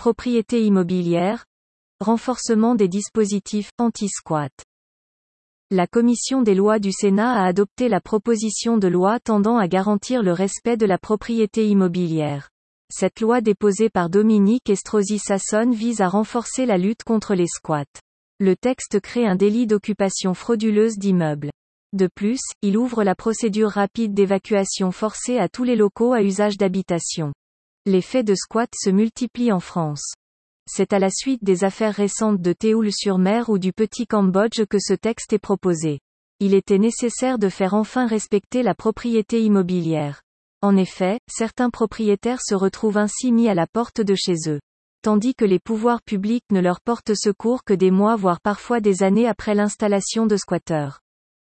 Propriété immobilière. Renforcement des dispositifs anti-squat. La commission des lois du Sénat a adopté la proposition de loi tendant à garantir le respect de la propriété immobilière. Cette loi déposée par Dominique Estrosi Sassonne vise à renforcer la lutte contre les squats. Le texte crée un délit d'occupation frauduleuse d'immeubles. De plus, il ouvre la procédure rapide d'évacuation forcée à tous les locaux à usage d'habitation. Les faits de squat se multiplient en France. C'est à la suite des affaires récentes de Théoul-sur-Mer ou du Petit Cambodge que ce texte est proposé. Il était nécessaire de faire enfin respecter la propriété immobilière. En effet, certains propriétaires se retrouvent ainsi mis à la porte de chez eux. Tandis que les pouvoirs publics ne leur portent secours que des mois voire parfois des années après l'installation de squatteurs.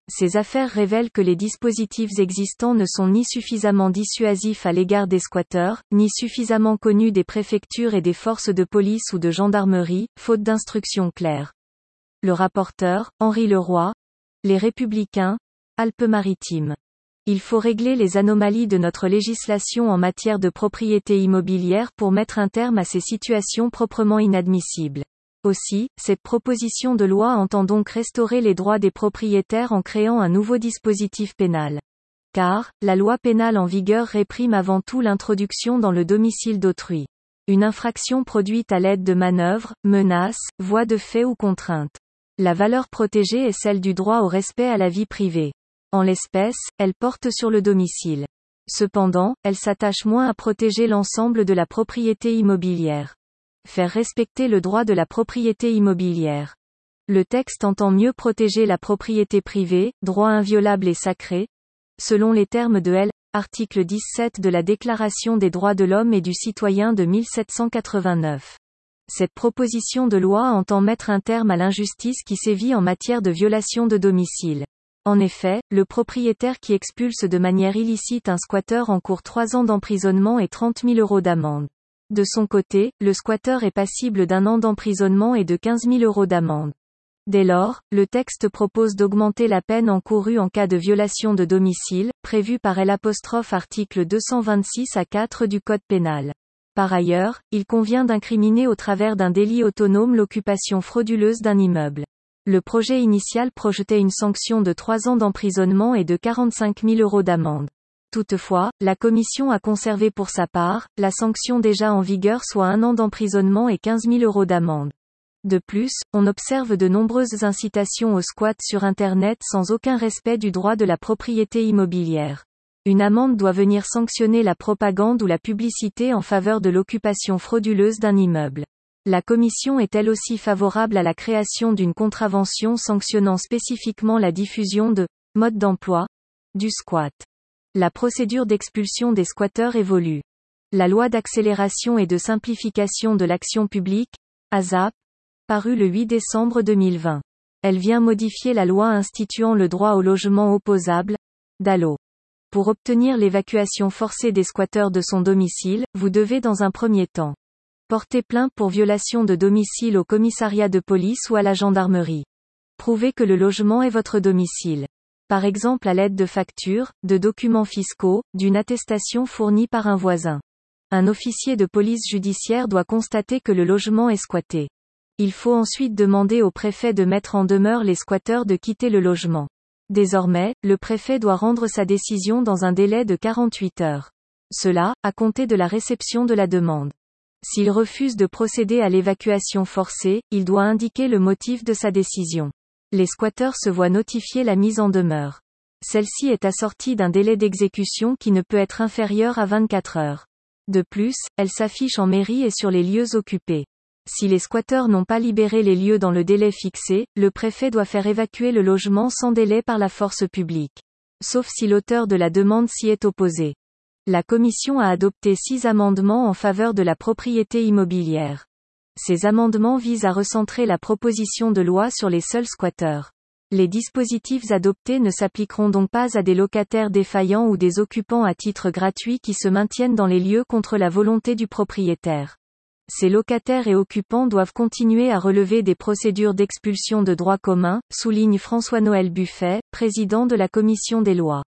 Ces affaires révèlent que les dispositifs existants ne sont ni suffisamment dissuasifs à l'égard des squatteurs, ni suffisamment connus des préfectures et des forces de police ou de gendarmerie, faute d'instructions claires. Le rapporteur, Henri Leroy. Les Républicains. Alpes-Maritimes. Il faut régler les anomalies de notre législation en matière de propriété immobilière pour mettre un terme à ces situations proprement inadmissibles. Aussi, cette proposition de loi entend donc restaurer les droits des propriétaires en créant un nouveau dispositif pénal. Car, la loi pénale en vigueur réprime avant tout l'introduction dans le domicile d'autrui. Une infraction produite à l'aide de manœuvres, menaces, voies de fait ou contraintes. La valeur protégée est celle du droit au respect à la vie privée. En l'espèce, elle porte sur le domicile. Cependant, elle s'attache moins à protéger l'ensemble de la propriété immobilière. Faire respecter le droit de la propriété immobilière. Le texte entend mieux protéger la propriété privée, droit inviolable et sacré. Selon les termes de L. Article 17 de la Déclaration des droits de l'homme et du citoyen de 1789. Cette proposition de loi entend mettre un terme à l'injustice qui sévit en matière de violation de domicile. En effet, le propriétaire qui expulse de manière illicite un squatteur encourt 3 ans d'emprisonnement et 30 000 euros d'amende. De son côté, le squatteur est passible d'un an d'emprisonnement et de 15 000 euros d'amende. Dès lors, le texte propose d'augmenter la peine encourue en cas de violation de domicile, prévue par L' article 226 à 4 du Code pénal. Par ailleurs, il convient d'incriminer au travers d'un délit autonome l'occupation frauduleuse d'un immeuble. Le projet initial projetait une sanction de 3 ans d'emprisonnement et de 45 000 euros d'amende. Toutefois, la Commission a conservé pour sa part, la sanction déjà en vigueur soit un an d'emprisonnement et 15 000 euros d'amende. De plus, on observe de nombreuses incitations au squat sur Internet sans aucun respect du droit de la propriété immobilière. Une amende doit venir sanctionner la propagande ou la publicité en faveur de l'occupation frauduleuse d'un immeuble. La Commission est elle aussi favorable à la création d'une contravention sanctionnant spécifiquement la diffusion de mode d'emploi du squat. La procédure d'expulsion des squatteurs évolue. La loi d'accélération et de simplification de l'action publique, ASAP, parue le 8 décembre 2020. Elle vient modifier la loi instituant le droit au logement opposable, DALO. Pour obtenir l'évacuation forcée des squatteurs de son domicile, vous devez dans un premier temps porter plainte pour violation de domicile au commissariat de police ou à la gendarmerie. Prouvez que le logement est votre domicile par exemple à l'aide de factures, de documents fiscaux, d'une attestation fournie par un voisin. Un officier de police judiciaire doit constater que le logement est squatté. Il faut ensuite demander au préfet de mettre en demeure les squatteurs de quitter le logement. Désormais, le préfet doit rendre sa décision dans un délai de 48 heures. Cela, à compter de la réception de la demande. S'il refuse de procéder à l'évacuation forcée, il doit indiquer le motif de sa décision les squatteurs se voient notifier la mise en demeure. Celle-ci est assortie d'un délai d'exécution qui ne peut être inférieur à 24 heures. De plus, elle s'affiche en mairie et sur les lieux occupés. Si les squatteurs n'ont pas libéré les lieux dans le délai fixé, le préfet doit faire évacuer le logement sans délai par la force publique. Sauf si l'auteur de la demande s'y est opposé. La commission a adopté six amendements en faveur de la propriété immobilière. Ces amendements visent à recentrer la proposition de loi sur les seuls squatteurs. Les dispositifs adoptés ne s'appliqueront donc pas à des locataires défaillants ou des occupants à titre gratuit qui se maintiennent dans les lieux contre la volonté du propriétaire. Ces locataires et occupants doivent continuer à relever des procédures d'expulsion de droit commun, souligne François-Noël Buffet, président de la commission des lois.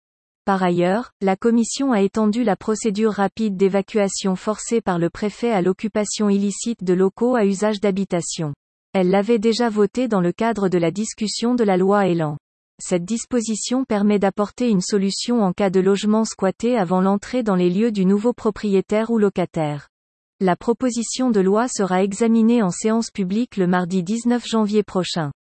Par ailleurs, la Commission a étendu la procédure rapide d'évacuation forcée par le préfet à l'occupation illicite de locaux à usage d'habitation. Elle l'avait déjà voté dans le cadre de la discussion de la loi Elan. Cette disposition permet d'apporter une solution en cas de logement squatté avant l'entrée dans les lieux du nouveau propriétaire ou locataire. La proposition de loi sera examinée en séance publique le mardi 19 janvier prochain.